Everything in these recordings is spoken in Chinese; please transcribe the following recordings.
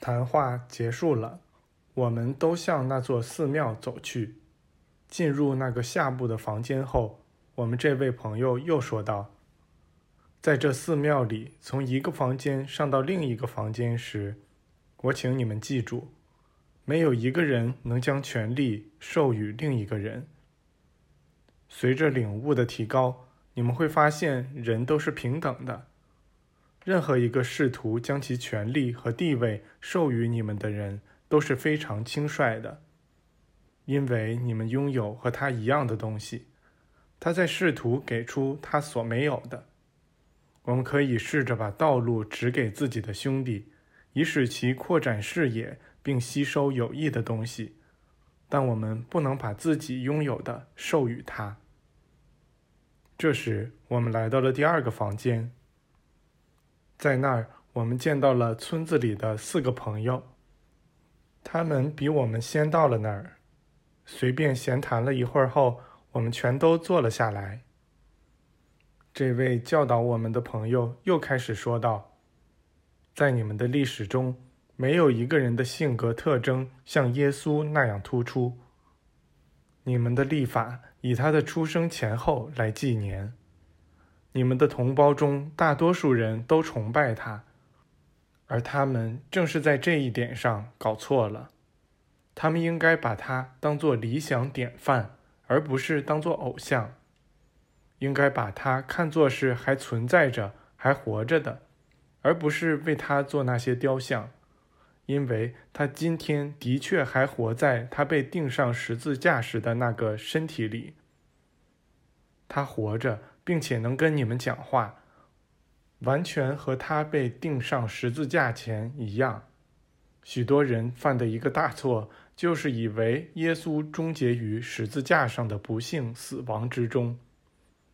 谈话结束了，我们都向那座寺庙走去。进入那个下部的房间后，我们这位朋友又说道：“在这寺庙里，从一个房间上到另一个房间时，我请你们记住，没有一个人能将权力授予另一个人。随着领悟的提高，你们会发现人都是平等的。任何一个试图将其权力和地位授予你们的人，都是非常轻率的。”因为你们拥有和他一样的东西，他在试图给出他所没有的。我们可以试着把道路指给自己的兄弟，以使其扩展视野并吸收有益的东西，但我们不能把自己拥有的授予他。这时，我们来到了第二个房间，在那儿，我们见到了村子里的四个朋友，他们比我们先到了那儿。随便闲谈了一会儿后，我们全都坐了下来。这位教导我们的朋友又开始说道：“在你们的历史中，没有一个人的性格特征像耶稣那样突出。你们的历法以他的出生前后来纪年。你们的同胞中大多数人都崇拜他，而他们正是在这一点上搞错了。”他们应该把他当做理想典范，而不是当做偶像。应该把他看作是还存在着、还活着的，而不是为他做那些雕像，因为他今天的确还活在他被钉上十字架时的那个身体里。他活着，并且能跟你们讲话，完全和他被钉上十字架前一样。许多人犯的一个大错。就是以为耶稣终结于十字架上的不幸死亡之中，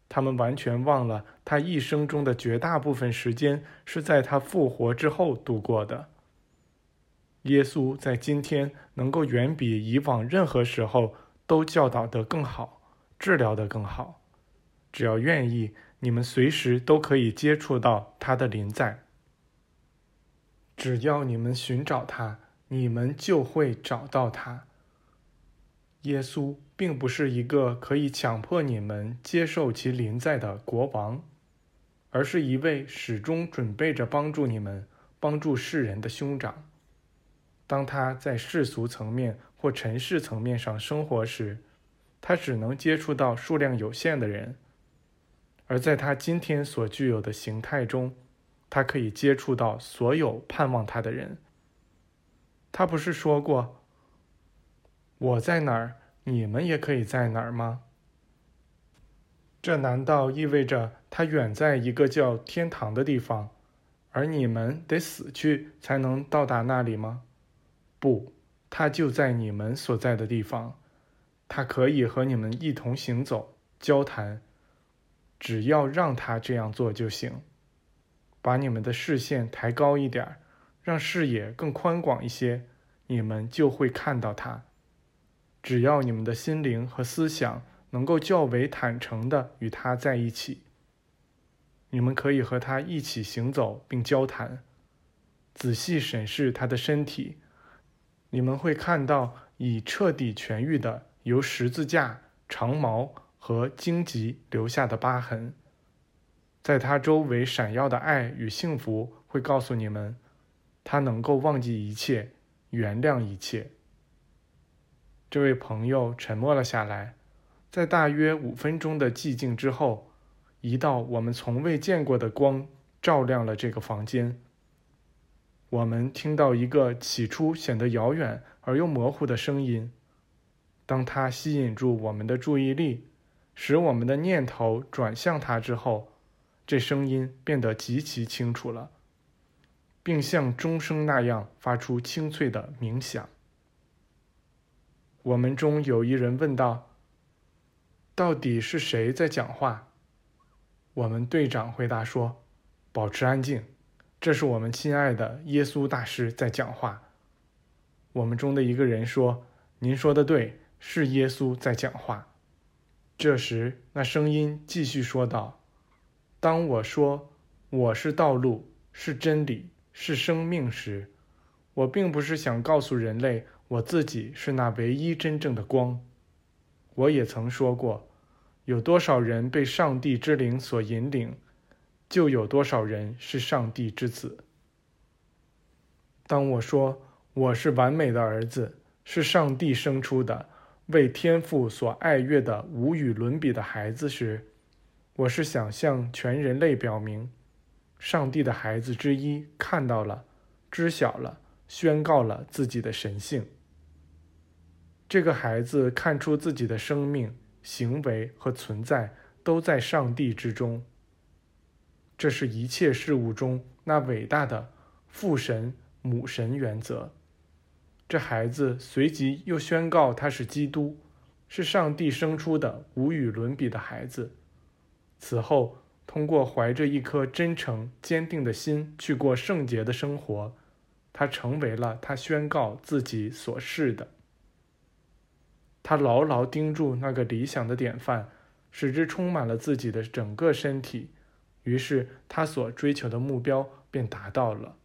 他们完全忘了他一生中的绝大部分时间是在他复活之后度过的。耶稣在今天能够远比以往任何时候都教导得更好，治疗得更好。只要愿意，你们随时都可以接触到他的临在。只要你们寻找他。你们就会找到他。耶稣并不是一个可以强迫你们接受其临在的国王，而是一位始终准备着帮助你们、帮助世人的兄长。当他在世俗层面或尘世层面上生活时，他只能接触到数量有限的人；而在他今天所具有的形态中，他可以接触到所有盼望他的人。他不是说过：“我在哪儿，你们也可以在哪儿吗？”这难道意味着他远在一个叫天堂的地方，而你们得死去才能到达那里吗？不，他就在你们所在的地方，他可以和你们一同行走、交谈，只要让他这样做就行。把你们的视线抬高一点儿。让视野更宽广一些，你们就会看到他。只要你们的心灵和思想能够较为坦诚地与他在一起，你们可以和他一起行走并交谈，仔细审视他的身体，你们会看到已彻底痊愈的由十字架、长矛和荆棘留下的疤痕。在它周围闪耀的爱与幸福会告诉你们。他能够忘记一切，原谅一切。这位朋友沉默了下来，在大约五分钟的寂静之后，一道我们从未见过的光照亮了这个房间。我们听到一个起初显得遥远而又模糊的声音，当它吸引住我们的注意力，使我们的念头转向它之后，这声音变得极其清楚了。并像钟声那样发出清脆的鸣响。我们中有一人问道：“到底是谁在讲话？”我们队长回答说：“保持安静，这是我们亲爱的耶稣大师在讲话。”我们中的一个人说：“您说的对，是耶稣在讲话。”这时，那声音继续说道：“当我说我是道路，是真理。”是生命时，我并不是想告诉人类我自己是那唯一真正的光。我也曾说过，有多少人被上帝之灵所引领，就有多少人是上帝之子。当我说我是完美的儿子，是上帝生出的，为天父所爱悦的无与伦比的孩子时，我是想向全人类表明，上帝的孩子之一看到了，知晓了。宣告了自己的神性。这个孩子看出自己的生命、行为和存在都在上帝之中。这是一切事物中那伟大的父神母神原则。这孩子随即又宣告他是基督，是上帝生出的无与伦比的孩子。此后，通过怀着一颗真诚坚定的心去过圣洁的生活。他成为了他宣告自己所示的。他牢牢盯住那个理想的典范，使之充满了自己的整个身体，于是他所追求的目标便达到了。